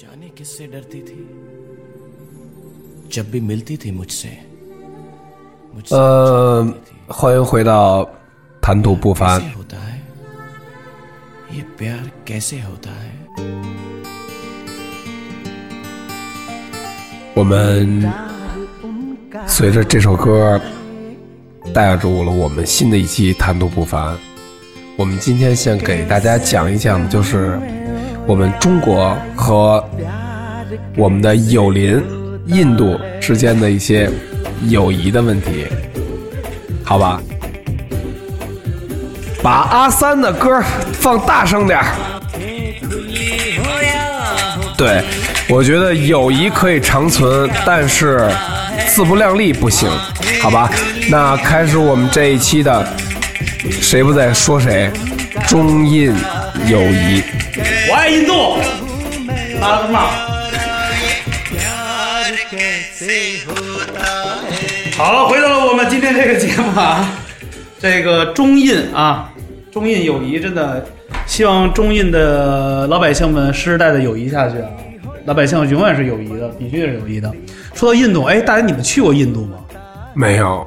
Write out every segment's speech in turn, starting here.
जाने किससे डरती थी जब भी मिलती थी मुझसे मुझसे 呃，欢迎回到谈吐不凡 कैसे。होता है ये प्यार कैसे होता है 我们随着这首歌带入了我们新的一期谈吐不凡。我们今天先给大家讲一讲，就是 我们中国和我们的友邻印度之间的一些友谊的问题，好吧？把阿三的歌放大声点。对，我觉得友谊可以长存，但是自不量力不行，好吧？那开始我们这一期的，谁不在说谁，中印友谊。我爱印度，阿拉玛。好，回到了我们今天这个节目啊，这个中印啊，中印友谊真的，希望中印的老百姓们世世代代友谊下去啊，老百姓永远是友谊的，必须是友谊的。说到印度，哎，大家你们去过印度吗？没有，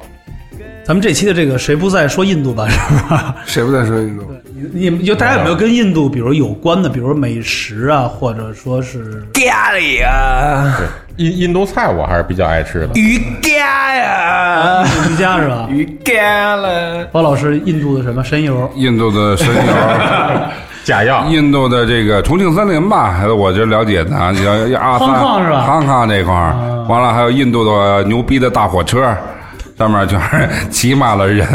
咱们这期的这个谁不在说印度吧，是吧？谁不在说印度？你你们就大家有没有跟印度，比如有关的，比如美食啊，或者说是咖喱啊，对印印度菜我还是比较爱吃的。鱼咖呀，瑜伽是吧？鱼咖了。包老师，印度的什么神油？印度的神油，假药，印度的这个重庆森林吧，还有我就了解的啊，叫叫阿康康是吧康康这块儿，完了还有印度的牛逼的大火车，上面全是骑满了人，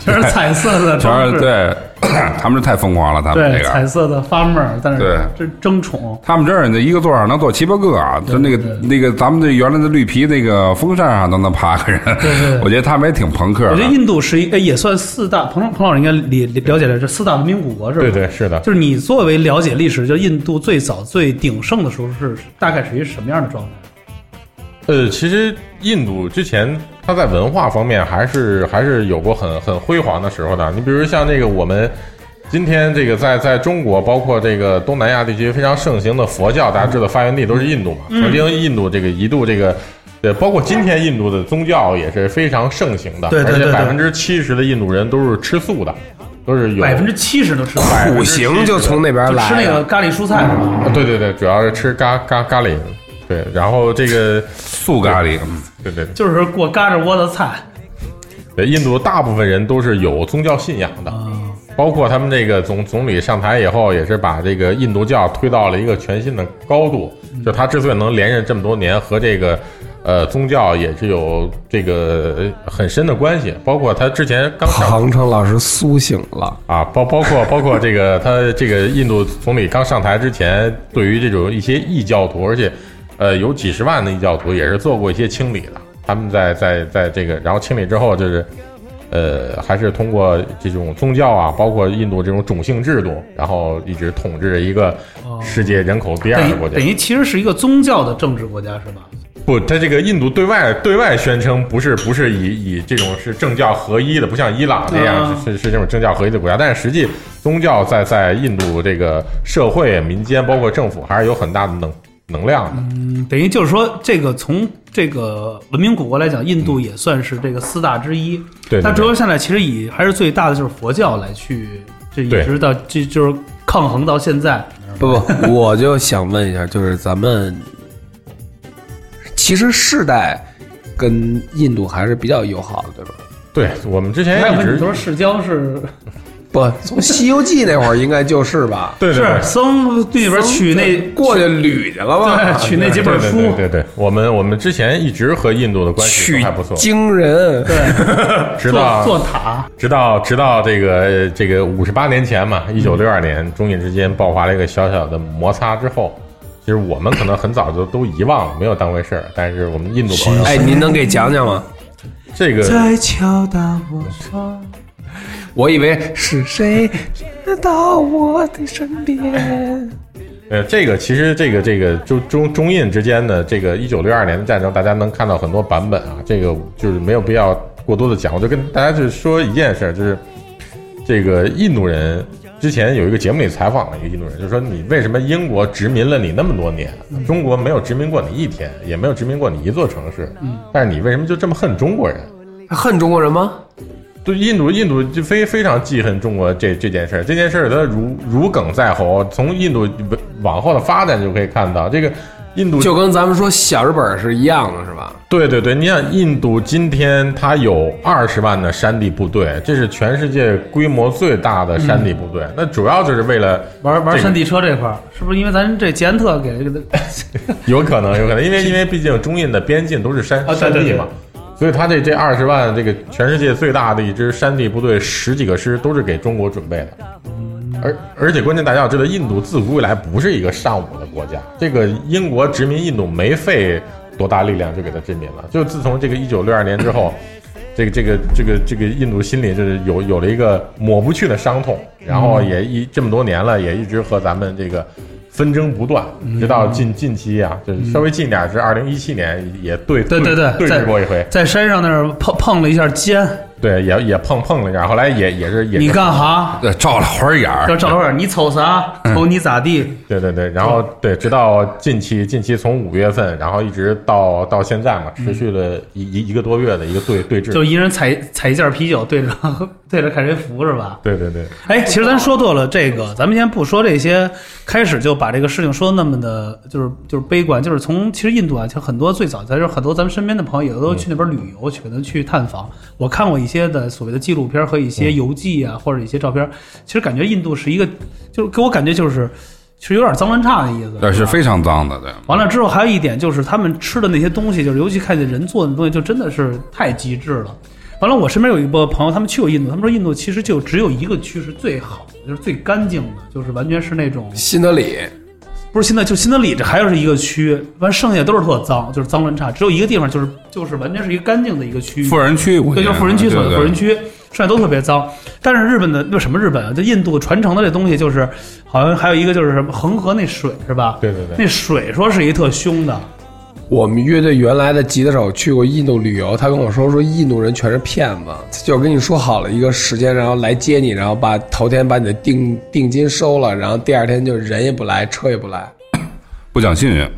全是彩色的全，是对，他们这太疯狂了，他们对这个。彩色的发妹儿，但是这争宠。他们这儿那一个座上能坐七八个啊，就那个那个咱们这原来的绿皮那个风扇上都能趴个人对对，我觉得他们也挺朋克我觉得。印度是一，哎也算四大。彭彭老师应该理了解了，这四大文明古国是吧？对对是的。就是你作为了解历史，就印度最早最鼎盛的时候是大概是一个什么样的状态？呃，其实印度之前它在文化方面还是还是有过很很辉煌的时候的。你比如像这个我们今天这个在在中国，包括这个东南亚地区非常盛行的佛教，大家知道发源地都是印度嘛。曾经印度这个一度这个。对，包括今天印度的宗教也是非常盛行的，对对对对而且百分之七十的印度人都是吃素的，都是有百分之七十都吃苦行就从那边来的，吃那个咖喱蔬菜是吧？啊对对对，主要是吃咖咖咖喱，对，然后这个素咖喱，嗯对对就是过嘎吱窝的菜。对，印度大部分人都是有宗教信仰的，包括他们这个总总理上台以后，也是把这个印度教推到了一个全新的高度。就他之所以能连任这么多年，和这个呃宗教也是有这个呃很深的关系。包括他之前刚上庞成老师苏醒了。啊，包包括包括这个他这个印度总理刚上台之前，对于这种一些异教徒，而且呃有几十万的异教徒也是做过一些清理的。他们在在在这个，然后清理之后就是。呃，还是通过这种宗教啊，包括印度这种种姓制度，然后一直统治着一个世界人口第二的国家等。于其实是一个宗教的政治国家是吧？不，他这个印度对外对外宣称不是不是以以这种是政教合一的，不像伊朗那样是是这种政教合一的国家，但是实际宗教在在印度这个社会、民间，包括政府，还是有很大的能能量的。嗯，等于就是说，这个从这个文明古国来讲，印度也算是这个四大之一。对对对它主要现在其实以还是最大的就是佛教来去，这一直到这就是抗衡到现在。不不，我就想问一下，就是咱们其实世代跟印度还是比较友好的，对吧？对我们之前一直问你说世交是不，从《西游记》那会儿应该就是吧？对对对是僧那边取那过去捋去了吧？取那几本对对书对对对，我们我们之前一直和印度的关系都还不错，惊人，直到做做塔，直到直到这个呃这个五十八年前嘛，一九六二年，中印之间爆发了一个小小的摩擦之后，其实我们可能很早就都遗忘了，没有当回事儿。但是我们印度朋友，哎，您能给讲讲吗？这个在敲打我窗。我以为是谁来到我的身边？呃，这个其实这个这个中中中印之间的这个一九六二年的战争，大家能看到很多版本啊，这个就是没有必要过多的讲，我就跟大家就是说一件事儿，就是这个印度人之前有一个节目里采访了一个印度人，就说你为什么英国殖民了你那么多年，中国没有殖民过你一天，也没有殖民过你一座城市，但是你为什么就这么恨中国人？恨中国人吗？对印度，印度就非非常记恨中国这这件事儿，这件事儿它如如鲠在喉，从印度往后的发展就可以看到，这个印度就跟咱们说小日本是一样的，是吧？对对对，你想印度今天它有二十万的山地部队，这是全世界规模最大的山地部队，那主要就是为了这个玩玩山地车这块儿，是不是因为咱这捷安特给这个 有可能，有可能，因为因为毕竟中印的边境都是山啊对对对山地嘛，所以他这这二十万这个全世界最大的一支山地部队十几个师都是给中国准备的，而而且关键大家要知道，印度自古以来不是一个尚武的国家，这个英国殖民印度没费多大力量就给他殖民了，就自从这个一九六二年之后。这个这个这个这个印度心里就是有有了一个抹不去的伤痛，然后也一这么多年了，也一直和咱们这个纷争不断，直到近近期啊，就是稍微近点儿是二零一七年也对对对对对峙过一回，在山上那儿碰碰了一下肩，对也也碰碰了一下，后来也也是也是你干哈？对，照了会儿眼儿就照了会儿，你瞅啥？瞅你咋地？对对对，然后对，直到近期近期从五月份，然后一直到到现在嘛，持续了一一一个多月的一个对对峙，就一人采采一件啤酒，对着 对着看谁服是吧？对对对。哎，其实咱说多了，这个咱们先不说这些，开始就把这个事情说那么的，就是就是悲观，就是从其实印度啊，就很多最早，咱说很多咱们身边的朋友也都去那边旅游，去可能去探访。我看过一些的所谓的纪录片和一些游记啊，或者一些照片，其实感觉印度是一个，就是给我感觉就是其实有点脏乱差的意思。对，是非常脏的，对。完了之后，还有一点就是他们吃的那些东西，就是尤其看见人做的东西，就真的是太极致了。完了，我身边有一波朋友，他们去过印度，他们说印度其实就只有一个区是最好的，就是最干净的，就是完全是那种新德里不是新德就新德里这还有是一个区，完剩下都是特脏，就是脏乱差，只有一个地方就是就是完全是一个干净的一个区域。富人区，对，就是富人区所谓富人。区，剩下都特别脏。但是日本的那什么日本啊，就印度传承的这东西，就是好像还有一个就是什么恒河那水是吧？对对对那水说是一特凶的。我们乐队原来的吉他手去过印度旅游，他跟我说说印度人全是骗子，就跟你说好了一个时间，然后来接你，然后把头天把你的定定金收了，然后第二天就人也不来，车也不来，不讲信用，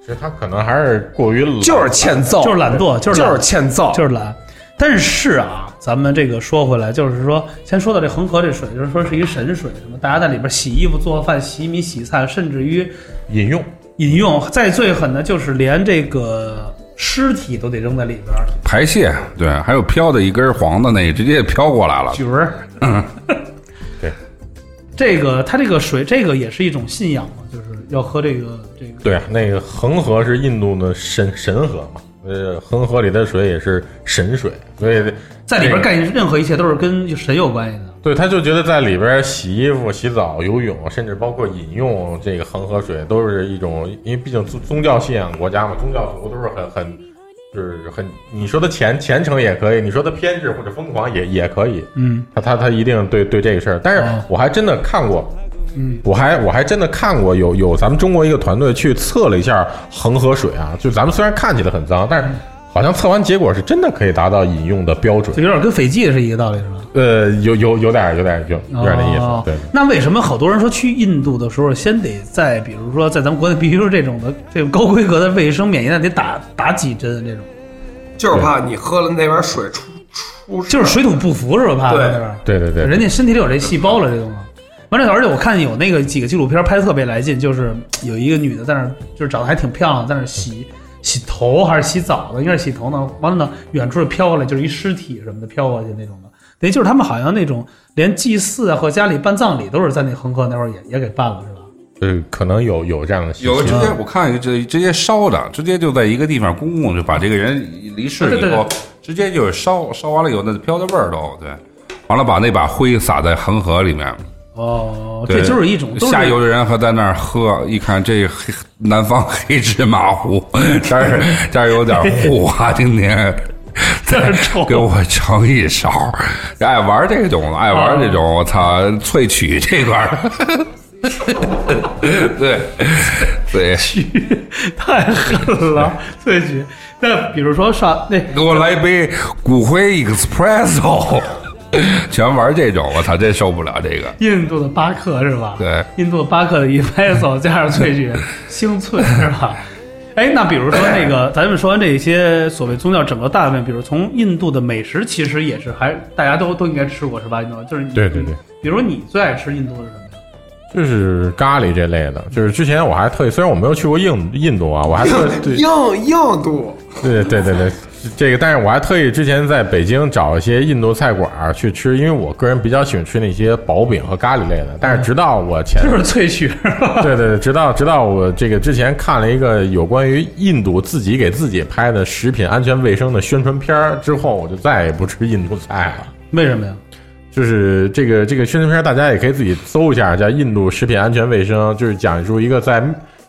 其实他可能还是过于懒就是欠揍，就是懒惰就是就是欠揍，就是懒。但是啊，咱们这个说回来，就是说，先说到这恒河这水，就是说是一神水，什么大家在里边洗衣服、做饭、洗米、洗菜，甚至于饮用。饮用。再最狠的就是连这个尸体都得扔在里边儿，排泄，对，还有飘的一根黄的那个，直接飘过来了。角儿。对，这个它这个水，这个也是一种信仰嘛，就是要喝这个这个。对啊，那个恒河是印度的神神河嘛，呃，恒河里的水也是神水，所以在里边这个干任何一切都是跟神有关系的。对，他就觉得在里边洗衣服、洗澡、游泳，甚至包括饮用这个恒河水，都是一种，因为毕竟宗宗教信仰国家嘛，宗教徒都是很很，就是很，你说他虔虔诚也可以，你说他偏执或者疯狂也也可以，嗯，他他他一定对对这个事儿，但是哦我还真的看过。嗯，我还我还真的看过有有咱们中国一个团队去测了一下恒河水啊，就咱们虽然看起来很脏，但是好像测完结果是真的可以达到饮用的标准就。有点跟斐济是一个道理，是吧？呃，有有有点有点有有点那意思，哦对。那为什么好多人说去印度的时候，先得在比如说在咱们国内，必须说这种的这种高规格的卫生免疫站得打打几针这种，就是怕你喝了那边水出出就是水土不服是吧？怕对那边。对对对，人家身体里有这细胞了，这东西。完了，而且我看有那个几个纪录片拍的特别来劲，就是有一个女的在那儿，就是长得还挺漂亮，在那儿洗洗头还是洗澡的，应该是洗头呢。完了呢，远处飘过来，就是一尸体什么的飘过去那种的。等于就是他们好像那种连祭祀啊和家里办葬礼都是在那恒河那会儿也也给办了，是吧？呃，可能有有这样的有直接我看一个直直接烧的，直接就在一个地方公共就把这个人离世对对对以后，直接就是烧烧完了以后，那飘的味儿都对，完了把那把灰撒在恒河里面，哦，这就是一种是下游的人还在那儿喝，一看这黑南方黑芝麻糊，这儿这儿有点糊啊，今天。这臭给我盛一勺，爱玩这种，爱玩这种，我操，萃取这块儿，对对，太狠了，萃取。那比如说上那给我来一杯骨灰 espresso，全玩这种，我操，真受不了这个。印度的巴克是吧？对，印度的巴克的一拍走加上萃取星萃是吧？哎，那比如说那个，咱们说完这些所谓宗教整个大面，比如从印度的美食，其实也是还大家都都应该吃过是吧？印度就是你对对对，比如你最爱吃印度的是什么呀？就是咖喱这类的，就是之前我还特意，虽然我没有去过印印度啊，我还特对印印度，对对对对，这个，但是我还特意之前在北京找一些印度菜馆儿去吃，因为我个人比较喜欢吃那些薄饼和咖喱类的。但是直到我前 是不是萃取？对对对，直到直到我这个之前看了一个有关于印度自己给自己拍的食品安全卫生的宣传片儿之后，我就再也不吃印度菜了。为什么呀？就是这个这个宣传片，大家也可以自己搜一下，叫《印度食品安全卫生》，就是讲述一个在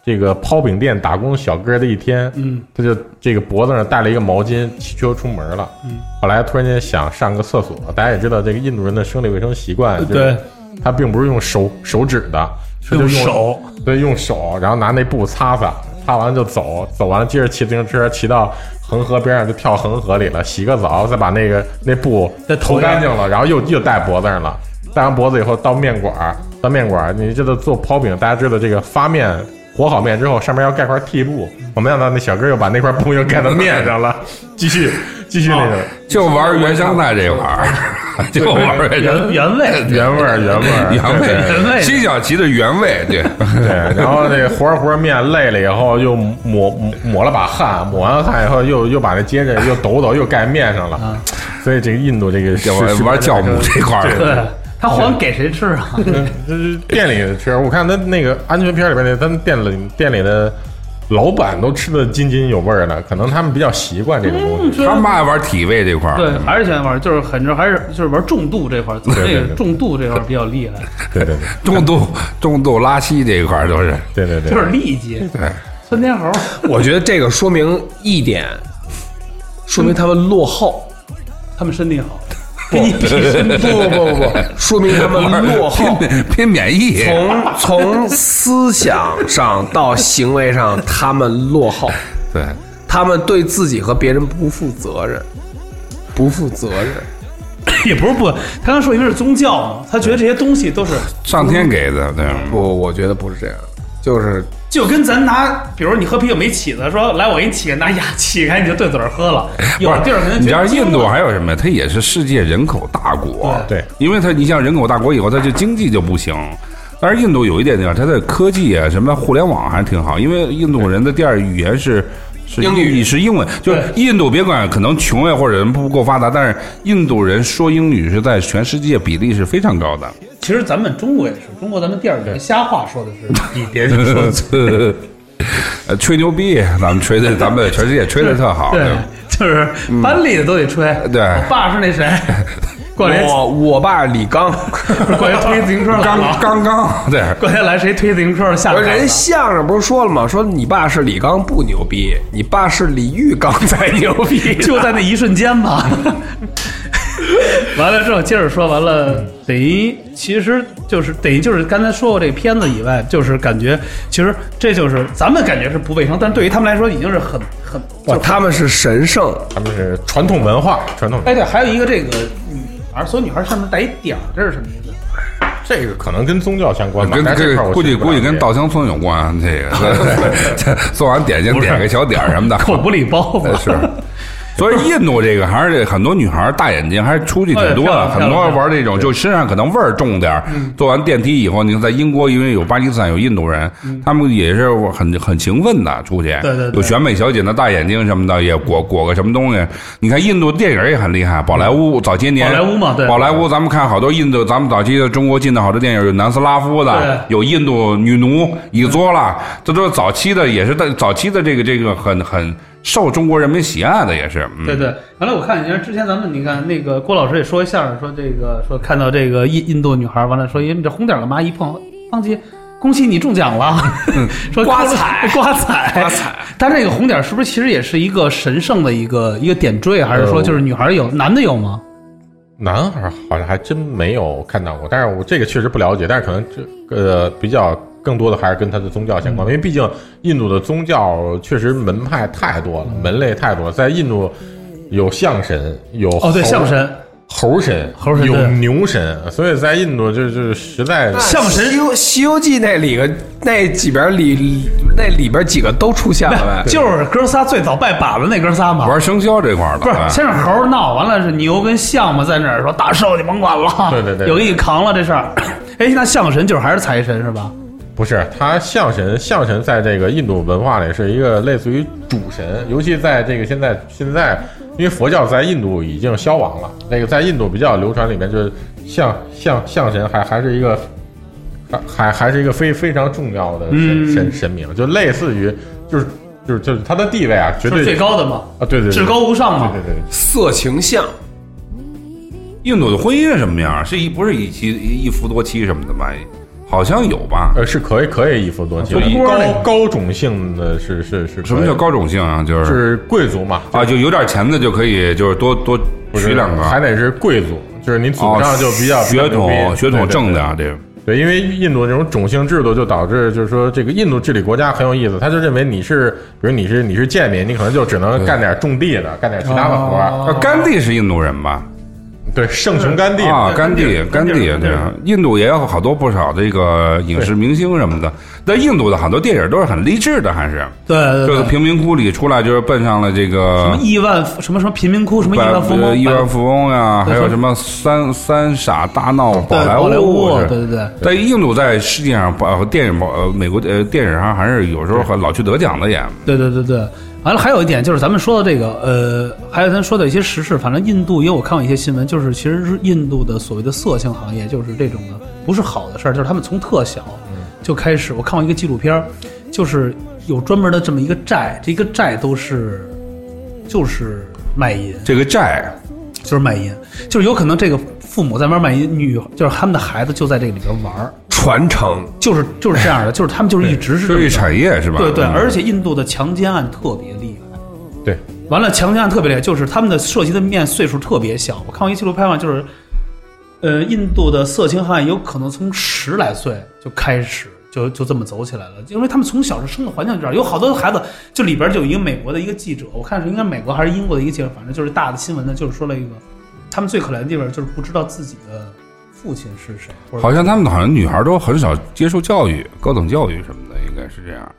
这个抛饼店打工小哥的一天。嗯，他就这个脖子上带了一个毛巾，骑车出门了。嗯，后来突然间想上个厕所，大家也知道这个印度人的生理卫生习惯，就是对，他并不是用手手指的，他就用手，对，用手，然后拿那布擦擦，擦完了就走，走完了接着骑自行车骑到恒河边上就跳恒河里了，洗个澡，再把那个那布再涂涂上干净了，然后又又戴脖子上了，戴完脖子以后到面馆儿，到面馆儿，你知道做抛饼，大家知道这个发面。和好面之后，上面要盖块屉布。我没想到那小哥又把那块布又盖到面上了，继续继续那个。就玩原香菜这块儿，就玩原原原味，原味原味原味原味。辛晓琪的原味，对，对，然后那和着和着面累了以后，又抹抹抹了把汗，抹完汗以后又又把那接着又抖抖又盖面上了，所以这个印度这个就玩玩酵母这块儿。对，他还给谁吃啊？就是店里吃，我看他那个安全片里边那，他们店里店里的老板都吃的津津有味儿的，可能他们比较习惯这个东西。说他们爱玩体味这块儿。对，还是喜欢玩，就是很多还是就是玩重度这块儿，那个对重度这块儿比较厉害，对对对重度重度拉稀这一块儿都是，对对对，就是痢疾。对，窜天猴，我觉得这个说明一点，说明他们落后。他们身体好，跟你比身体不不不不不，说明他们落后。拼拼免疫，从从思想上到行为上，他们落后，对，他们对自己和别人不负责任，不负责任。也不是不，他刚说因为是宗教嘛，他觉得这些东西都是上天给的，对，不，我觉得不是这样，就是就跟咱拿，比如你喝啤酒没起子，说来我给你起个，拿牙起开你就对嘴喝了，有地儿可能你知道印度还有什么？它也是世界人口大国，对因为它你像人口大国以后，它就经济就不行。但是印度有一点点，它的科技啊，什么互联网还是挺好，因为印度人的第二语言是。是英语是英文，就是印度别管可能穷呀或者人不够发达，但是印度人说英语是在全世界比例是非常高的。其实咱们中国也是，中国咱们第二语言瞎话说的是 比别人说的呃，吹牛逼，咱们吹的，咱们全世界吹的特好。对，就是班里的都得吹。对我爸是那谁，过来我我爸李刚，过来推自行车来刚，刚刚对，过来来谁推自行车下来了？人相声不是说了吗？说你爸是李刚不牛逼，你爸是李玉刚才牛逼。就在那一瞬间吧。完了之后，接着说完了，等于其实就是等于就是刚才说过这个片子以外，就是感觉其实这就是咱们感觉是不卫生，但对于他们来说已经是很很哇，他们是神圣，他们是传统文化，传统。哎对，还有一个这个女孩，所有女孩上面带一点儿，这是什么意思？这个可能跟宗教相关吧，跟这个估计估计跟稻香村有关，这个 做完点心点个小点儿什么的，口不里包子是。所以印度这个还是这很多女孩大眼睛，还是出去挺多的，很多玩这种，就身上可能味儿重点儿。坐完电梯以后，你看在英国，因为有巴基斯坦有印度人，他们也是很很勤奋的出去。对对对有选美小姐的大眼睛什么的，也裹裹个什么东西。你看印度电影也很厉害，宝莱坞早些年宝莱坞嘛对宝莱坞咱们看好多印度，咱们早期的中国进的好多电影，有南斯拉夫的，有印度女奴伊佐拉，这都是早期的，也是在早期的这个这个很很受中国人民喜爱的，也是。嗯对对，完了我看你看之前咱们你看那个郭老师也说一相声，说这个说看到这个印印度女孩，完了说，哎，你这红点干嘛？一碰，芳姐，恭喜你中奖了，说刮彩刮彩 刮彩。但这个红点是不是其实也是一个神圣的一个一个点缀，还是说就是女孩有，男的有吗？男孩儿好像还真没有看到过，但是我这个确实不了解，但是可能这呃比较更多的还是跟他的宗教相关，因为毕竟印度的宗教确实门派太多了，门类太多了，在印度有象神，有哦，对，象神，猴神，猴神有牛神，所以在印度就就是实在象神？西游《西游记》那里个那几边里那里边几个都出现了呗。就是哥仨最早拜把子那哥仨嘛。玩生肖这块儿的，不是，哎先是猴闹，完了是牛跟象嘛，在那儿说大寿你甭管了，对对对。有给你扛了这事儿。哎，那象神就是还是财神是吧？不是，他象神，象神在这个印度文化里是一个类似于主神，尤其在这个现在现在，因为佛教在印度已经消亡了，那个在印度比较流传里面就是象象象神还还是一个还还还是一个非非常重要的神、嗯神神明，就类似于就是就是就是他的地位啊，绝对是最高的嘛，啊，对对对，至高无上嘛。对对对。色情像，印度的婚姻是什么样？是一不是一妻一夫多妻什么的吧？好像有吧？呃，是可以可以一夫多妻高高种姓的是是是什么叫高种姓啊？就是是贵族嘛？啊，就有点钱的就可以，就是多多娶两个，还得是贵族，就是你祖哦上就比较血统血统正的啊，这个对，因为印度这种种姓制度，就导致就是说，这个印度治理国家很有意思，他就认为你是，比如你是你是贱民，你可能就只能干点种地的，干点其他的活儿。哦啊，甘地是印度人吧？对，圣雄甘地啊，甘地，甘地，对。对，印度也有好多不少这个影视明星什么的。但印度的很多电影都是很励志的，还是对对对，就是贫民窟里出来就是奔上了这个什么亿万什么什么贫民窟，什么亿万富翁，亿万富翁呀，还有什么三三傻大闹宝莱坞，对对对。在印度在世界上，呃，电影呃，美国呃电影上还是有时候很老去得奖的也。对对对对，完了还有一点就是咱们说的这个，呃，还有咱说的一些时事，反正印度也有我看过一些新闻，就是其实是印度的所谓的色情行业，就是这种的不是好的事儿，就是他们从特小就开始，我看过一个纪录片儿，就是有专门的这么一个寨，这个寨都是就是卖淫，这个寨就是卖淫，就是有可能这个父母在外面卖淫，女就是他们的孩子就在这个里边玩儿，传承就是就是这样的，就是他们就是一直是这这是一产业是吧？对对，嗯而且印度的强奸案特别厉害。对，完了，强奸案特别厉害，就是他们的涉及的面岁数特别小。我看过一纪录片嘛，就是，呃，印度的色情案有可能从十来岁就开始，就就这么走起来了，因为他们从小是生的环境就这样，有好多孩子，就里边就有一个美国的一个记者，我看是应该美国还是英国的一个记者，反正就是大的新闻呢，就是说了一个，他们最可怜的地方就是不知道自己的父亲是谁，好像他们好像女孩都很少接受教育，高等教育什么的，应该是这样。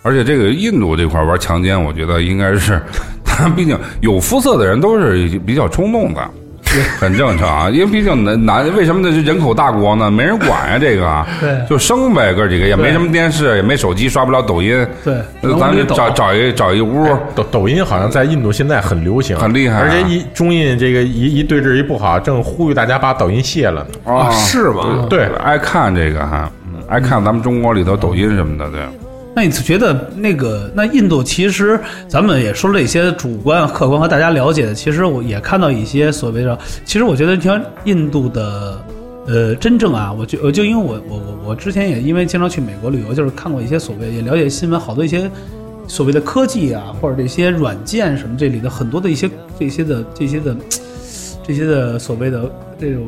而且这个印度这块玩强奸，我觉得应该是，他毕竟有肤色的人都是比较冲动的，很正常啊。因为毕竟男男为什么那？是人口大国呢？没人管呀、这个啊，对就生呗，哥几个也没什么电视，也没手机，刷不了抖音，对，那咱们就找找一找一屋，抖抖音好像在印度现在很流行，很厉害啊而且一中印这个一一对峙一不好，正呼吁大家把抖音卸了呢。啊，是吗？对，爱看这个哈，嗯爱看咱们中国里头抖音什么的，对。那你觉得那个那印度其实咱们也说了一些主观、客观和大家了解的，其实我也看到一些所谓的，其实我觉得像印度的。呃，真正啊，我就我就因为我我我我之前也因为经常去美国旅游，就是看过一些所谓也了解新闻，好多一些所谓的科技啊，或者这些软件什么这里的很多的一些这些的这些的这些的所谓的这种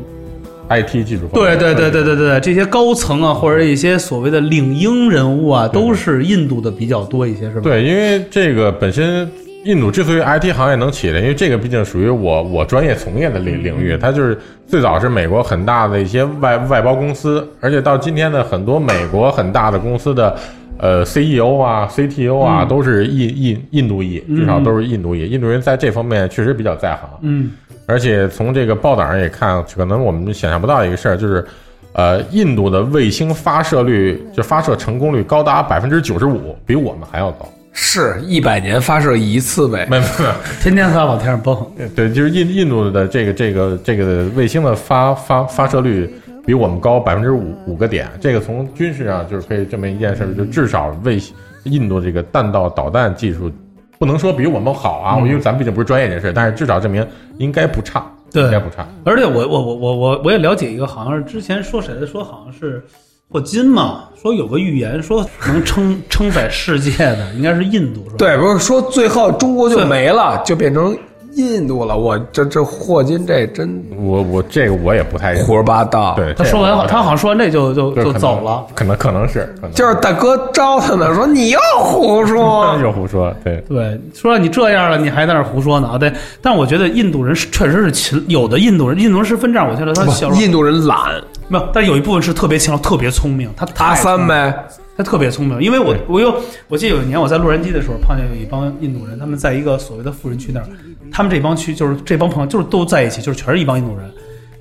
IT 技术方面对对对对对对，这些高层啊，或者一些所谓的领英人物啊，都是印度的比较多一些，是吧？对，因为这个本身印度之所以 IT 行业能起来，因为这个毕竟属于我我专业从业的领领域，它就是最早是美国很大的一些外外包公司，而且到今天的很多美国很大的公司的。呃，CEO 啊，CTO 啊，都是印印印度裔，至少都是印度裔。印度人在这方面确实比较在行。嗯，而且从这个报道上也看，可能我们想象不到一个事儿，就是，呃，印度的卫星发射率，就发射成功率高达百分之九十五，比我们还要高。是一百年发射一次呗。没没没，天天在往天上蹦。对，就是印印度的这个这个这个卫星的发发发射率比我们高百分之五五个点。这个从军事上就是可以证明一件事，就至少为印度这个弹道导弹技术不能说比我们好啊，因为咱们毕竟不是专业人士，但是至少证明应该不差，对应该不差。而且我我我我我我也了解一个，好像是之前说谁的，说好像是霍金嘛，说有个预言说能称称在世界的应该是印度，是吧？对，不是说最后中国就没了，就变成印度了，我这这霍金这真我我这个我也不太胡说八道。对，他说完好，他好像说完这就就就走了。，可能可能是，可能就是大哥招他呢，说你又胡说。又胡说，对，对，说你这样了，你还在那胡说呢啊？对，但我觉得印度人是确实是勤，有的印度人，印度人是分这样，我觉得他小印度人懒，没有，但有一部分是特别勤劳、特别聪明，他太阿三呗，他特别聪明，因为我我又我记得有一年我在洛杉矶的时候碰见有一帮印度人，他们在一个所谓的富人区那儿，他们这帮区就是这帮朋友就是都在一起，就是全是一帮印度人。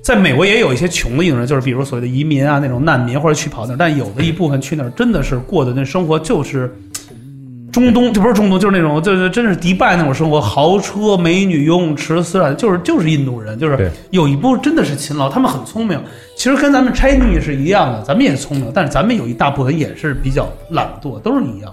在美国也有一些穷的印度人，就是比如所谓的移民啊那种难民或者去跑那儿，但有的一部分去那儿真的是过的那生活就是中东，就不是中东，就是那种就是真是迪拜那种生活，豪车、美女、游泳池、私人，就是就是印度人，就是有一部分真的是勤劳，他们很聪明。其实跟咱们 Chinese 是一样的，咱们也聪明，但是咱们有一大部分也是比较懒惰，都是一样。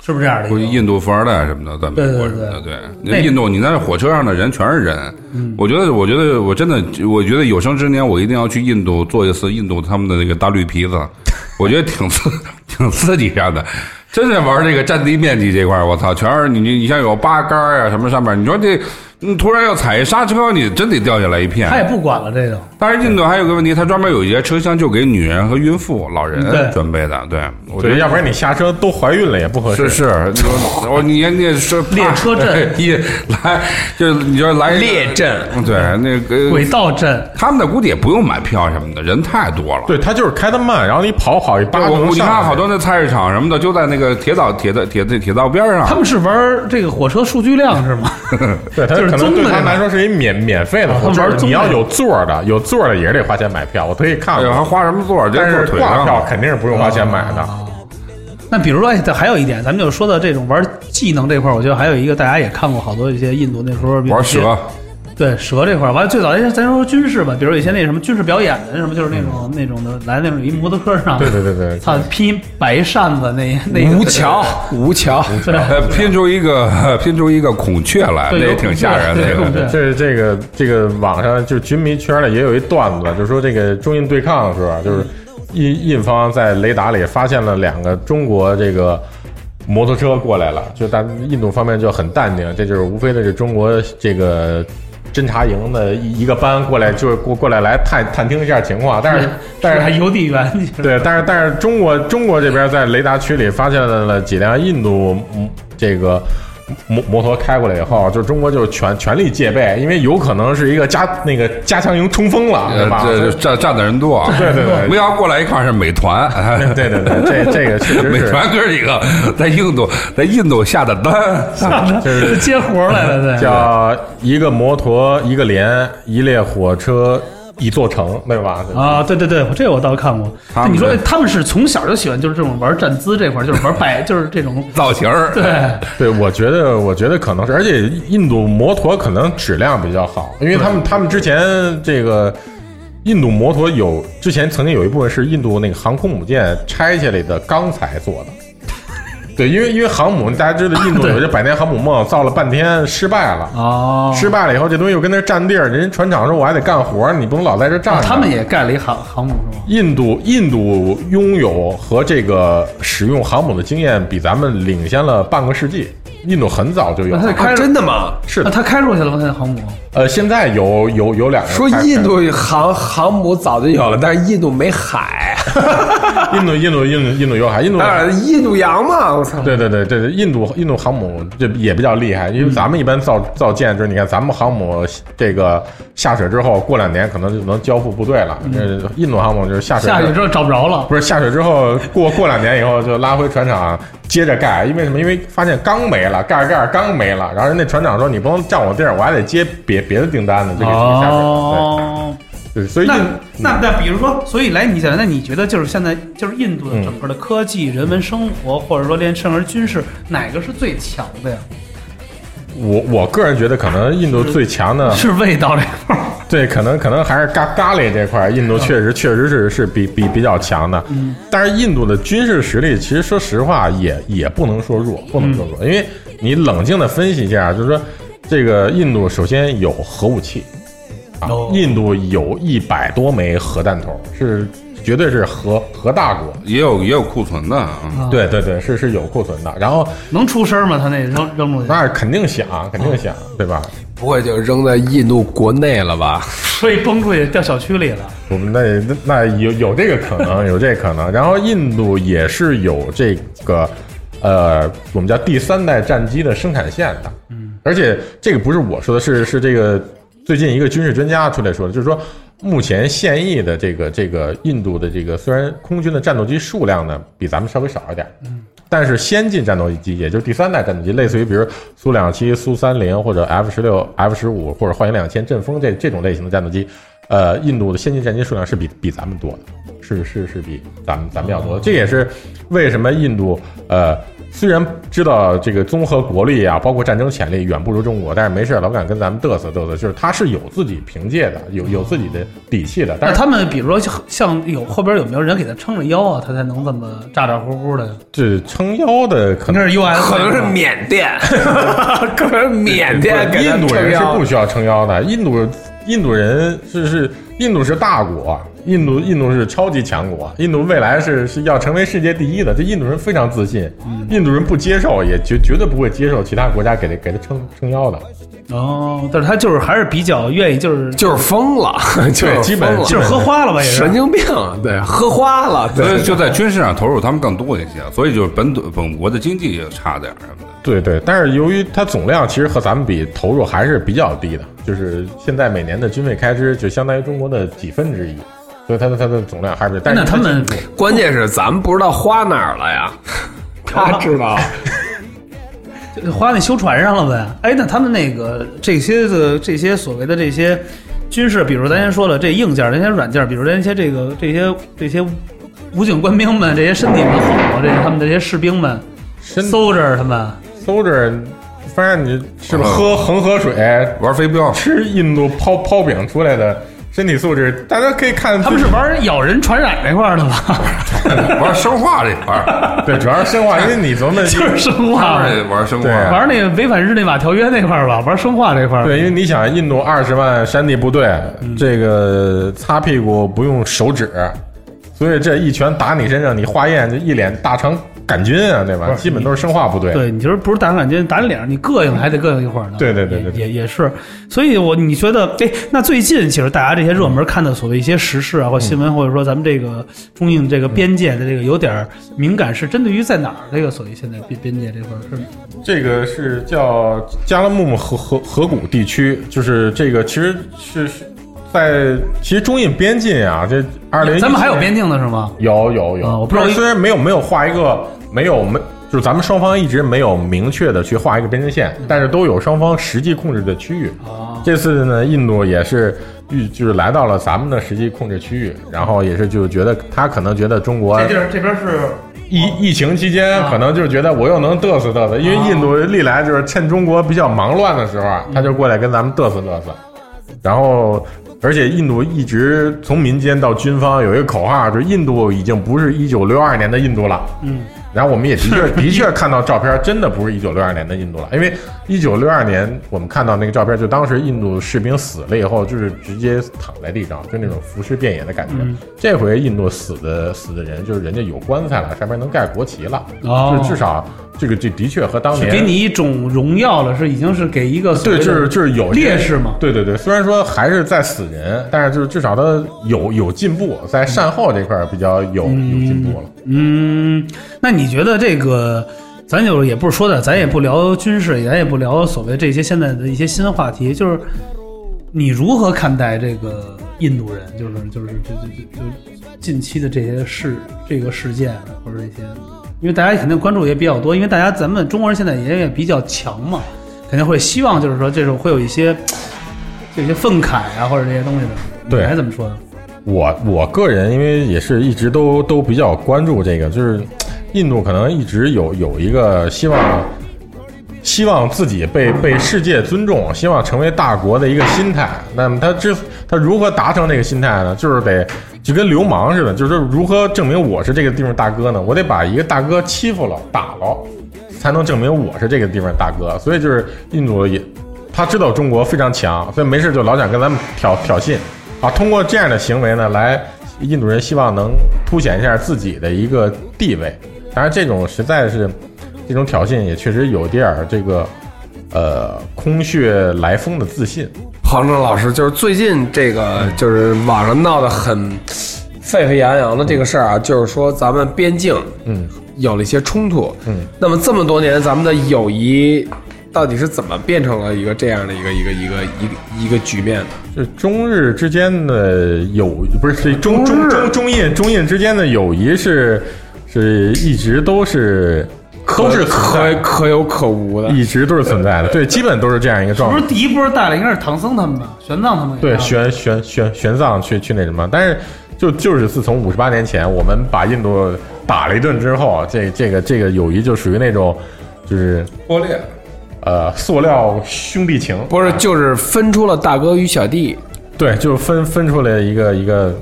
对，是不是这样的？估计印度富二代什么的，在美国什么的，对，那印度你在火车上的人全是人。我觉得，我觉得，我真的，我觉得有生之年我一定要去印度做一次印度他们的那个大绿皮子，我觉得挺刺，挺刺激上的。真是玩这个占地面积这块，我操，全是你你你像有八杆儿啊什么上面，你说这，你突然要踩一刹车，你真得掉下来一片。他也不管了这个。但是印度还有个问题，他专门有一些车厢就给女人和孕妇、老人准备的。对，我觉，得要不然你下车都怀孕了也不合适。是是，我我你你是列车阵 一来就你就来列阵，对那个轨道阵，他们的估计也不用买票什么的，人太多了。对他就是开的慢，然后你跑好一对，扒就我你能上来看好多那菜市场什么的，就在那个铁道铁道铁铁铁道边上他。们是玩这个火车数据量是吗？对他就是可能对他来说是一免免费的就是们玩你要有座的，有座的也是得花钱买票。我特意看哎呦，还，花什么座但是坐腿票。肯定是不用花钱买的。那比如说，哎，还有一点，咱们就说到这种玩技能这块儿，我觉得还有一个大家也看过好多一些印度那时候玩蛇，对蛇这块儿，完了最早咱说军事吧，比如有一些那什么军事表演的什么，就是那种、那种的来那种一摩托车上，对对对对，他拼白扇子那那个吴桥，吴桥，拼出一个拼出一个孔雀来，那也挺吓人的。这这个这个网上就是军迷圈里也有一段子，就是说这个中印对抗的时候啊，就是印印方在雷达里发现了两个中国这个摩托车过来了，就大印度方面就很淡定，这就是无非的是中国这个。侦察营的一一个班过来，就是过过来来探探听一下情况，但是 但是还邮递员，对，但是但是中国中国这边在雷达区里发现了几辆印度嗯这个摩摩托开过来以后，就中国就是全全力戒备，因为有可能是一个加那个加强营冲锋了，对吧？呃，这站站的人多，对对对不要过来一看是美团，对对对，这这个确实是。美团哥几个在印度在印度下的单，就是接活来了，对。叫一个摩托一个连，一列火车一座城，对吧？啊，对对对，这个我倒看过。他你说他们是从小就喜欢就是这种玩站姿这块，就是玩摆，就是这种造型儿，对。对，我觉得，我觉得可能是，而且印度摩托可能质量比较好，因为他们他们之前这个印度摩托有之前曾经有一部分是印度那个航空母舰拆下来的钢材做的。对，因为因为航母，大家知道印度 有这百年航母梦，造了半天失败了。哦，失败了以后，这东西又跟那占地儿，人家船厂说我还得干活，你不能老在这站着。啊他们也盖了一航航母是吗？印度印度拥有和这个使用航母的经验比咱们领先了半个世纪。印度很早就有那，他开啊真的吗？是的。那他开出去了吗？现在航母呃，现在有有有两个说印度航航母早就有了，但是印度没海，印度印度印度印度有海，印度啊，印度洋嘛，我操！对对对对对，印度印度航母这也比较厉害，因为咱们一般造造舰就是你看咱们航母这个下水之后，过两年可能就能交付部队了。这印度航母就是下水下水之后找不着了。不是下水之后过过两年以后就拉回船厂接着盖，因为什么？因为发现缸没了，盖着盖着缸没了，然后人家船长说你不能占我地儿，我还得接别别的订单呢，就给下水了。哦，对，所以那那那比如说，所以来你讲，那你觉得就是现在就是印度的整个的科技、人文生活，或者说连甚至军事，哪个是最强的呀？我我个人觉得可能印度最强的是味道这块儿。对，可能可能还是咖咖喱这块儿，印度确实确实是是比比比较强的。嗯，但是印度的军事实力，其实说实话也也不能说弱，不能说弱，因为你冷静的分析一下，就是说这个印度首先有核武器。啊哦，印度有一百多枚核弹头，是绝对是核核大国。也有也有库存的啊。对对对，是是有库存的。然后能出声吗？他那扔扔出去，那肯定响，肯定响，对吧？不会就扔在印度国内了吧？所以崩出去掉小区里了。我们那那那有有这个可能，有这个可能。然后印度也是有这个，呃，我们叫第三代战机的生产线的。嗯，而且这个不是我说的，是是这个最近一个军事专家出来说的，就是说目前现役的这个这个印度的这个虽然空军的战斗机数量呢比咱们稍微少一点，嗯，但是先进战斗机，也就是第三代战斗机，类似于比如苏两七、苏三零或者 F 十六、F 十五或者幻影两千、阵风这这种类型的战斗机。呃，印度的先进战机数量是比比咱们多的，是是是比咱们咱们要多的。这也是为什么印度呃虽然知道这个综合国力啊，包括战争潜力远不如中国，但是没事老敢跟咱们嘚瑟嘚瑟，就是他是有自己凭借的，有有自己的底气的。但是那他们比如说像有后边有没有人给他撑着腰啊，他才能这么咋咋呼呼的？这撑腰的可能那是 U S，可能是缅甸，可能是缅甸给印度人是不需要撑腰的，印度印度人是是印度是大国，印度印度是超级强国，印度未来是是要成为世界第一的。这印度人非常自信，印度人不接受，也绝绝对不会接受其他国家给他给他撑撑腰的。哦，但是他就是还是比较愿意，就是就是疯了，就是基本就是喝花了吧，也是神经病，对，喝花了，对，所以就在军事上投入他们更多一些，所以就是本土本国的经济也差点什么的。对对，但是由于它总量其实和咱们比投入还是比较低的，就是现在每年的军费开支就相当于中国的几分之一，所以它的它的总量还是。但是那他们关键是咱们不知道花哪儿了呀，他知道，花那修船上了呗？哎，那他们那个这些的这些所谓的这些军事，比如咱先说了这硬件，那些软件，比如这些这个这些这些武警官兵们，这些身体们好，这些他们这些士兵们身，soldier 他们。搜着，发现你是不是喝恒河水、玩飞镖，吃印度泡泡饼出来的身体素质，大家可以看他们是玩咬人传染那块儿的吧？玩生化这块儿，对，主要是生化，因为你琢磨就是生化，玩玩生化，玩那个违反日内瓦条约那块儿吧，玩生化这块儿。对，因为你想，印度二十万山地部队，这个擦屁股不用手指，所以这一拳打你身上，你化验就一脸大肠杆菌啊，对吧？基本都是生化部队。对，你就是不是打杆菌打你脸上，你膈应还得膈应一会儿呢。对对对对对也也也是。所以我你觉得，哎，那最近其实大家这些热门看的所谓一些时事啊或新闻，或者说咱们这个中印这个边界的这个有点儿敏感，是针对于在哪儿？这个所谓现在边边界这块儿是这个是叫加拉木木河河河谷地区，就是这个其实是是在其实中印边境啊，这二零咱们还有边境的是吗？有有有，啊我不知道虽然没有没有画一个没有没。就是咱们双方一直没有明确的去画一个边界线，但是都有双方实际控制的区域。啊，这次呢，印度也是遇就是来到了咱们的实际控制区域，然后也是就觉得他可能觉得中国这地儿这边是疫疫情期间，可能就是觉得我又能嘚瑟嘚瑟，因为印度历来就是趁中国比较忙乱的时候啊，他就过来跟咱们嘚瑟嘚瑟。然后，而且印度一直从民间到军方有一个口号，就是印度已经不是一九六二年的印度了。嗯，然后我们也的确的确看到照片，真的不是一九六二年的印度了，因为一九六二年我们看到那个照片，就当时印度士兵死了以后，就是直接躺在地上，就那种浮尸遍野的感觉。嗯这回印度死的死的人，就是人家有棺材了，上面能盖国旗了，哦就是至少这个这的确和当年给你一种荣耀了，是已经是给一个对，就是就是有烈士嘛。对对对，虽然说还是在死人，但是就是至少他有有进步，在善后这块儿比较有有进步了。嗯，那你觉得这个，咱就也不是说的，咱也不聊军事，咱也不聊所谓这些现在的一些新话题，就是你如何看待这个印度人，就是就是就就就就近期的这些事这个事件或者这些，因为大家肯定关注也比较多，因为大家咱们中国人现在也也比较强嘛，肯定会希望就是说这种会有一些这些愤慨啊或者这些东西的，对你还怎么说呢？我我个人因为也是一直都都比较关注这个，就是印度可能一直有有一个希望，希望自己被被世界尊重，希望成为大国的一个心态。那么他之他如何达成这个心态呢？就是得就跟流氓似的，就是说如何证明我是这个地方大哥呢？我得把一个大哥欺负了打了，才能证明我是这个地方大哥。所以就是印度也他知道中国非常强，所以没事就老想跟咱们挑挑衅啊，通过这样的行为呢，来印度人希望能凸显一下自己的一个地位。当然，这种实在是这种挑衅，也确实有点儿这个呃空穴来风的自信。黄正老师，就是最近这个就是网上闹得很沸沸扬扬的这个事儿啊，就是说咱们边境嗯有了一些冲突，嗯，那么这么多年咱们的友谊到底是怎么变成了一个这样的一个一个一个一个一个局面的？就是中日之间的友，不是是中中中中印中印之间的友谊是是一直都是都是存可在可有可无的。一直都是存在的，对，基本都是这样一个状态不是。第一波带的应该是唐僧他们吧，玄奘他们对，玄玄玄玄奘去去那什么，但是就就是自从五十八年前我们把印度打了一顿之后，这这个这个友谊就属于那种就是破裂。呃塑料兄弟情，不是，就是分出了大哥与小弟。对，就是分分出来一个一个，对，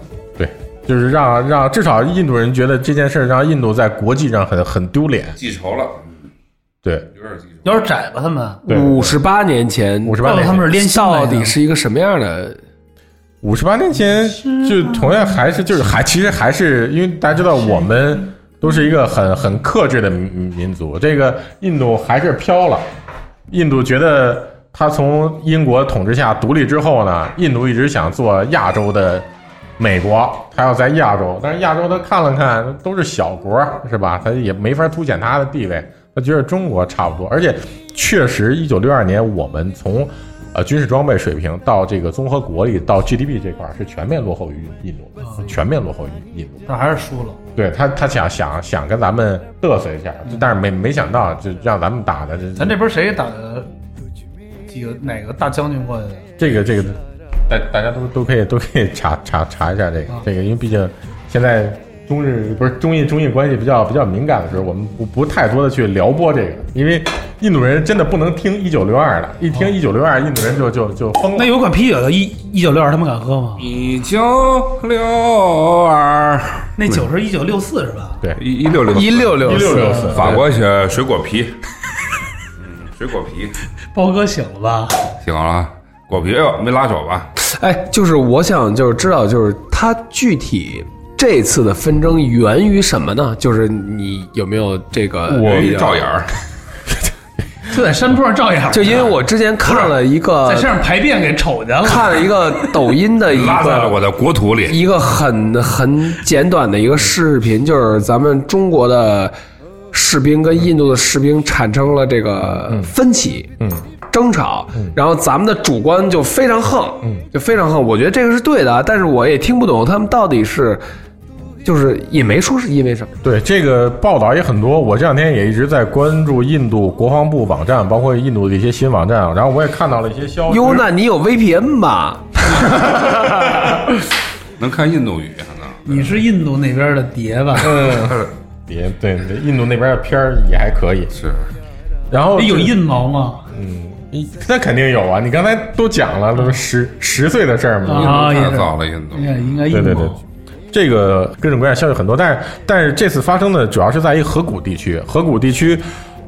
就是让让至少印度人觉得这件事儿让印度在国际上很很丢脸，记仇了，对，有点记仇。有点窄吧？他们对五十八年前，五十八年他们是到底是一个什么样的？五十八年前，就同样还是就是还其实还是因为大家知道我们都是一个很很克制的民民族，这个印度还是飘了。印度觉得他从英国统治下独立之后呢，印度一直想做亚洲的美国，他要在亚洲，但是亚洲他看了看都是小国，是吧？他也没法凸显他的地位，他觉得中国差不多，而且确实，一九六二年我们从呃军事装备水平到这个综合国力到 GDP 这块是全面落后于印度的，全面落后于印度。但还是输了。对他，他想想想跟咱们嘚瑟一下，但是没没想到就让咱们打的这咱这边谁打的几个哪个大将军过去的？这个这个，大大家都都可以都可以查查查一下这个这个，因为毕竟现在中日不是中印中印关系比较比较敏感的时候，我们不不太多的去撩拨这个，因为印度人真的不能听一九六二的，一听一九六二，印度人就就就疯了。那。有款啤酒叫一一九六二，他们敢喝吗？一九六二，那酒是一九六四是吧？对，一一六六一六六1664法国写水果啤，嗯，水果皮，包哥醒了吧？醒了，果皮，哎呦，没拉手吧？哎，就是我想就是知道，就是它具体这次的纷争源于什么呢？就是你有没有这个我照眼儿，就在山坡上照样，就因为我之前看了一个在山上排便给瞅见了。看了一个抖音的一个 拉在了我的国土里。一个很很简短的一个视频，就是咱们中国的士兵跟印度的士兵产生了这个分歧，嗯，争吵，然后咱们的主观就非常横，嗯，就非常横。我觉得这个是对的，但是我也听不懂他们到底是，就是也没说是因为什么。对这个报道也很多，我这两天也一直在关注印度国防部网站，包括印度的一些新网站，然后我也看到了一些消息。哟，那你有 VPN 吧？能看印度语呢？你是印度那边的碟吧？嗯，碟对对，印度那边的片儿也还可以。是，然后有印毛吗？嗯，一那肯定有啊！你刚才都讲了，都是十十岁的事儿嘛。啊，也早了，印度应。该应该印对对对。，这个各种各样消息很多，但是但是这次发生的主要是在一河谷地区，河谷地区。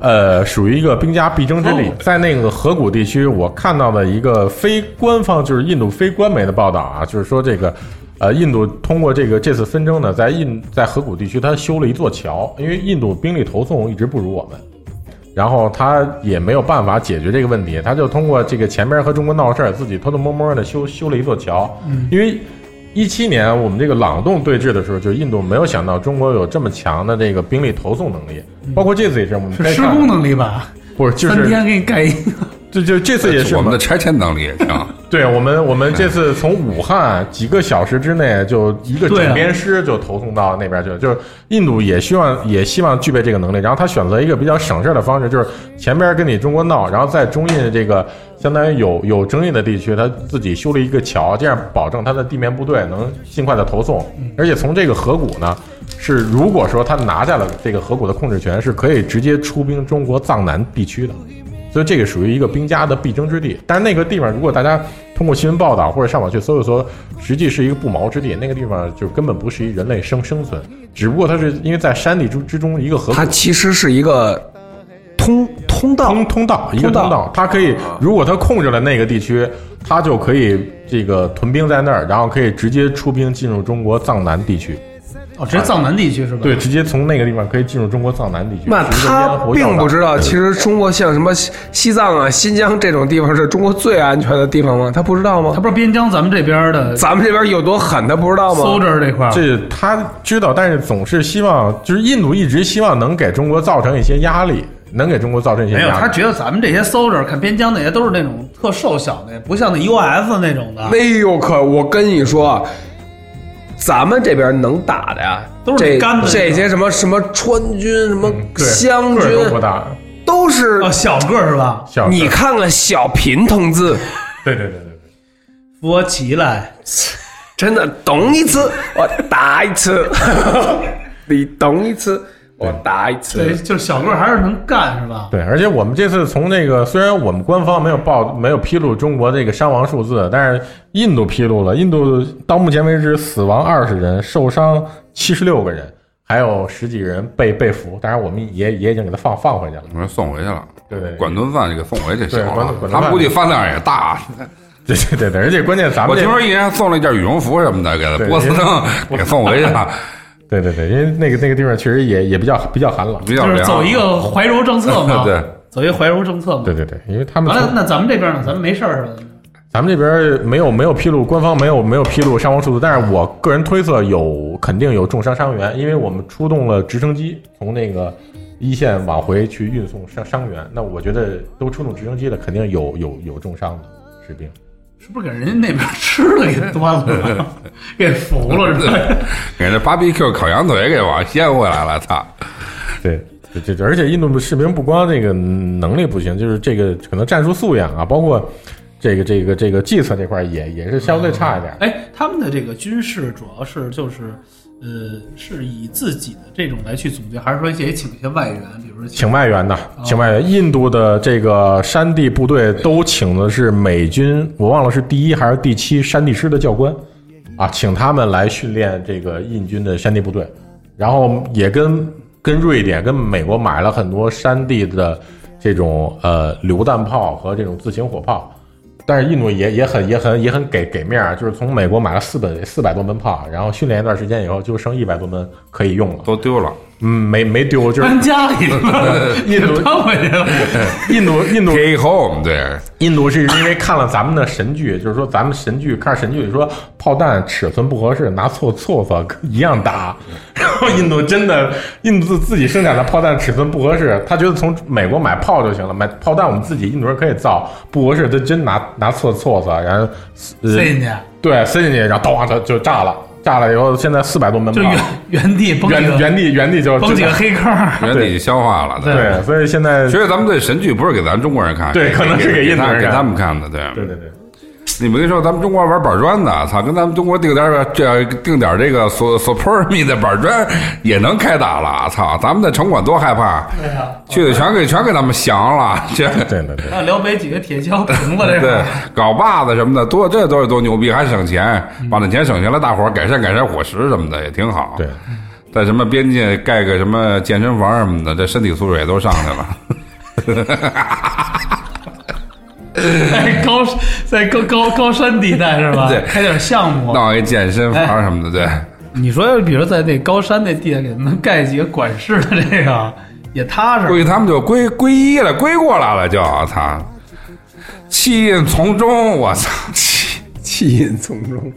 呃，属于一个兵家必争之地，在那个河谷地区，我看到的一个非官方，就是印度非官媒的报道啊，就是说这个，呃，印度通过这个这次纷争呢，在印在河谷地区，它修了一座桥，因为印度兵力投送一直不如我们，然后他也没有办法解决这个问题，他就通过这个前边和中国闹事儿，自己偷偷摸摸的修修了一座桥。因为一七年我们这个朗动对峙的时候，就印度没有想到中国有这么强的这个兵力投送能力，包括这次也是我们是施工能力吧？不是就是三天给你盖一个。就就这次也是我们的拆迁能力也强，对我们，我们这次从武汉几个小时之内就一个整编师就投送到那边去了，就是印度也希望也希望具备这个能力，然后他选择一个比较省事儿的方式，就是前边跟你中国闹，然后在中印这个相当于有有争议的地区，他自己修了一个桥，这样保证他的地面部队能尽快的投送，而且从这个河谷呢。是，如果说他拿下了这个河谷的控制权，是可以直接出兵中国藏南地区的。所以这个属于一个兵家的必争之地。但是那个地方，如果大家通过新闻报道或者上网去搜一搜，实际是一个不毛之地。那个地方就根本不是一人类生生存，只不过它是因为在山地之之中一个河它，其实是一个通通通道，通通道，一个通道通道，它可以，如果它控制了那个地区，它就可以这个屯兵在那儿，然后可以直接出兵进入中国藏南地区。哦，直接藏南地区是吧？对，直接从那个地方可以进入中国藏南地区。那他并不知道，其实中国像什么西西藏啊、新疆这种地方是中国最安全的地方吗？他不知道吗他？不是边疆咱们这边的咱们这边有多狠，他不知道吗？soldier 这块儿，这他知道，但是总是希望，就是印度一直希望能给中国造成一些压力，能给中国造成一些没有，压力。他觉得咱们这些 soldier 看边疆那些都是那种特瘦小的，不像那 US 那种的。哎呦可，我跟你说，咱们这边能打的呀，都是这干的这些什么什么川军、什么对湘个儿都不军，大，都是哦，小个儿是吧？小你看看小平同志，对对对对对，扶我起来，真的动一次我打一次，你动一次我打一次对，就是小个儿还是能干是吧？对，而且我们这次从那个，虽然我们官方没有报、没有披露中国这个伤亡数字，但是印度披露了，印度到目前为止死亡二十人，受伤七十六个人，还有十几人被被俘。当然，我们也也已经给他放放回去了。我说送回去了，对管顿饭就给送回去行了顿。管顿饭他们估计饭量也大。对对对对，而且关键咱们这我听说一人送了一件羽绒服什么的，给他波司登给送回去了，对对对，因为那个那个地方确实也也比较比较寒冷。就是比较凉。走一个怀柔政策嘛，对，走一个怀柔政策嘛。对对对，因为他们从，完了那咱们这边呢？咱们没事儿是吧？咱们这边没有没有披露，官方没有没有披露伤亡数字，但是我个人推测有肯定有重伤伤员，因为我们出动了直升机从那个一线往回去运送伤伤员，那我觉得都出动直升机了，肯定有有有重伤的士兵。是不是给人家那边吃的给端了，给服了是吧？给人家 BBQ 烤羊腿给往掀回来了，操！对，对对对，而且印度的士兵不光这个能力不行，就是这个可能战术素养啊，包括这个这个这个计策这块也也是相对差一点。哎，他们的这个军事主要是就是，呃，是以自己的这种来去总结，还是说也请一些外援，比如说请外援的，请外援。印度的这个山地部队都请的是美军，我忘了是第一还是第七山地师的教官，啊，请他们来训练这个印军的山地部队，然后也跟跟瑞典、跟美国买了很多山地的这种呃榴弹炮和这种自行火炮。但是印度也也很也很也很给给面儿，就是从美国买了四本四百多门炮，然后训练一段时间以后，就剩一百多门可以用了。都丢了。嗯，没没丢，就是搬家里了，印度搬回去了。印度印度 Take home，对，印度是因为看了咱们的神剧，就是说咱们神剧看神剧里说炮弹尺寸不合适，拿错错错一样打。然后印度真的，印度自自己生产的炮弹尺寸不合适，他觉得从美国买炮就行了，买炮弹我们自己印度人可以造，不合适他真拿拿错错错，然后呃塞进去，对塞进去，然后咚就就炸了，炸了以后现在四百多门炮就原，原地崩原原地原地就崩几个黑坑儿。原地消化了。对，对，所以现在其实咱们这神剧不是给咱中国人看，对可能是给印度人给他们看的。对，对对对。你们跟你说，咱们中国玩板砖的，操，跟咱们中国定点这定点这个所所 p r m i 的板砖也能开打了，操，咱们的城管多害怕，对呀，去的全给全给他们降了，这对对对，还有辽北几个铁锹 瓶子这对个，搞把子什么的，多这都是多牛逼，还省钱，把那钱省下来，大伙儿改善改善伙食什么的也挺好。对，在什么边界盖个什么健身房什么的，这身体素质也都上去了。在高在高高高山地带是吧？对开点项目。闹一健身房什么的，对。你说，要比如在那高山那地带给他们盖几个管事的这个，也踏实。估计他们就归归一了，归过来了，就我操，弃印从中，我操，弃弃隐从中。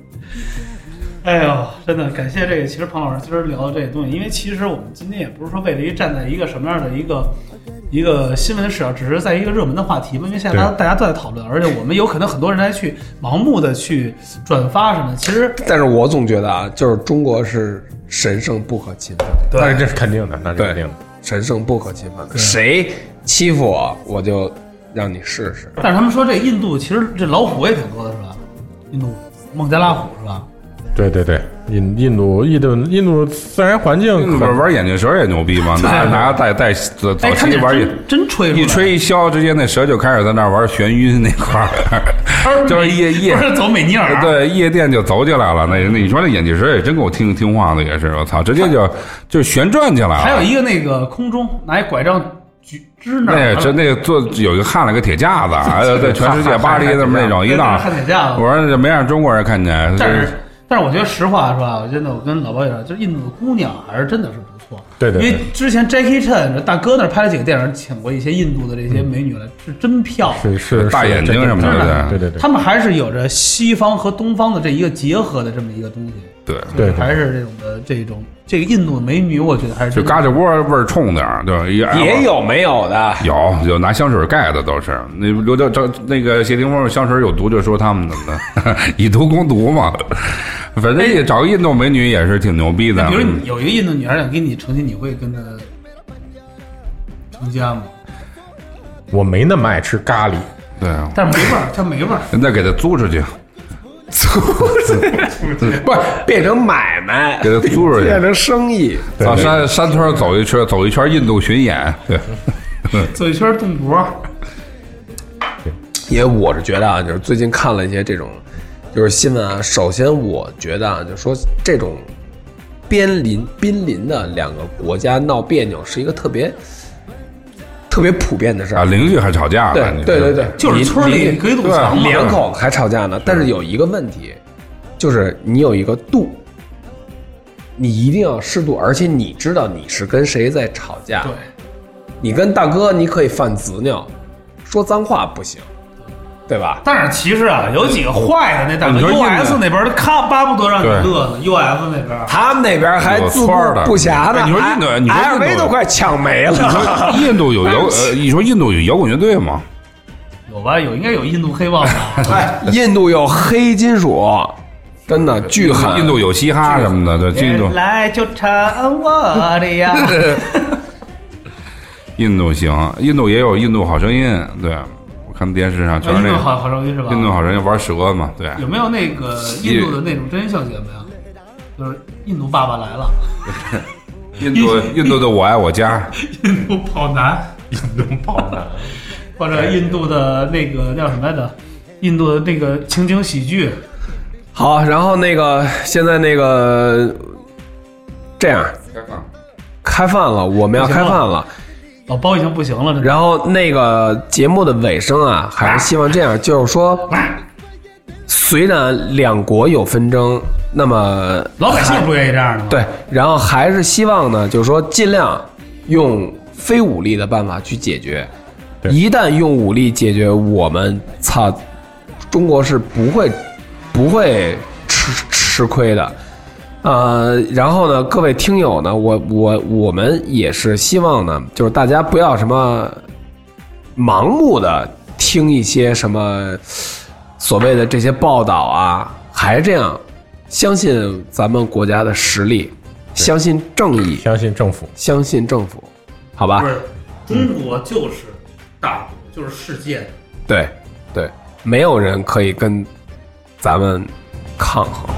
哎呦，真的感谢这个。其实彭老师今儿聊的这些东西，因为其实我们今天也不是说为了一站在一个什么样的一个一个新闻视角，只是在一个热门的话题嘛。因为现在大家大家都在讨论，而且我们有可能很多人来去盲目的去转发什么的。其实 但是我总觉得啊，就是中国是神圣不可侵犯的，那是这是肯定的，那是肯定的。神圣不可侵犯的。谁欺负我，我就让你试试。但是他们说这印度其实这老虎也挺多的，是吧？印度孟加拉虎是吧？对对对，印印度印度印度自然环境可不是玩眼镜蛇也牛逼嘛？拿拿带带早期玩一真真吹一吹一削，直接那蛇就开始在那玩眩晕那块儿 就是夜夜不是走美尼尔，对夜店就走起来了。那那你说那眼镜蛇也真够听听话的，也是我操，直接就就旋转起来了。还有一个那个空中拿一拐杖举支那儿了那真那个做有一个焊了个铁架子，哎在全世界巴黎那么那种一对荡，看铁架子我说这没让中国人看见，但是，但是我觉得实话是吧？我真的，我跟老包也说，就是印度的姑娘还是真的是不错。对对对因为之前 Jackie Chan 这大哥那儿拍了几个电影，请过一些印度的这些美女来，是真漂亮。是是大眼睛什么的对对对他们还是有着西方和东方的这一个结合的这么一个东西，对，对对还是这种的这种这个印度美女，我觉得还是就嘎吱窝味儿冲点儿，对吧？也有没有的？有有拿香水盖的都是，那刘德这那个谢霆锋香水有毒，就说他们怎么的，以毒攻毒嘛。反正也找个印度美女也是挺牛逼的。比如你有一个印度女孩想跟你成亲，你会跟她成家吗？我没那么爱吃咖喱，对啊，但是没味儿，它没味儿。那给他租出去，不是变成买卖，给他租出去变成生意。到山山村走一圈，走一圈印度巡演。对，走一圈动博，因为我是觉得啊，就是最近看了一些这种就是新闻啊。首先，我觉得啊，就说这种边邻濒临的两个国家闹别扭是一个特别特别普遍的事儿啊，邻居还吵架对呢。你对对对，就是村里邻隔一堵墙。两口子还吵架呢。但是有一个问题，就是你有一个度，你一定要适度，而且你知道你是跟谁在吵架。对，你跟大哥你可以犯子尿，说脏话不行，对吧？但是其实啊，有几个坏的那大哥，US 那边他咔巴不得让你乐呢，US 那边。他们那边还自不暇呢。哎你说印度你说印度 LV 都快抢没了。印度有摇 呃，你说印度有摇滚乐队吗？有吧？有应该有印度黑豹吧？哎，印度有黑金属，真的巨狠。印度有嘻哈什么的，对，印度来就唱我的呀。印度行，印度也有印度好声音，对我看电视上全是那个印度好好声音是吧？印度好声音玩蛇嘛，对，有没有那个印度的那种真人秀节目呀？就是印度爸爸来了，印度印度的我爱我家，印度跑男，印度跑男。或者印度的那个叫什么来着？印度的那个情景喜剧，好，然后那个现在那个这样开饭了，我们要开饭了。老包已经不行了，这然后那个节目的尾声啊，还是希望这样，就是说，虽然两国有纷争，那么老百姓不愿意这样的？对，然后还是希望呢，就是说尽量用非武力的办法去解决。一旦用武力解决，我们操，中国是不会不会吃吃亏的。呃，然后呢，各位听友呢，我我我们也是希望呢，就是大家不要什么盲目的听一些什么所谓的这些报道啊，还是这样，相信咱们国家的实力，相信正义，相信政府，相信政府，好吧不？是，中国就是大国，就是世界的。对对，没有人可以跟咱们抗衡。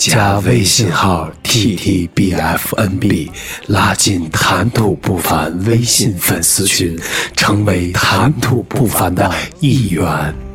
加微信号 t t b f n b，拉进谈吐不凡微信粉丝群，成为谈吐不凡的一员。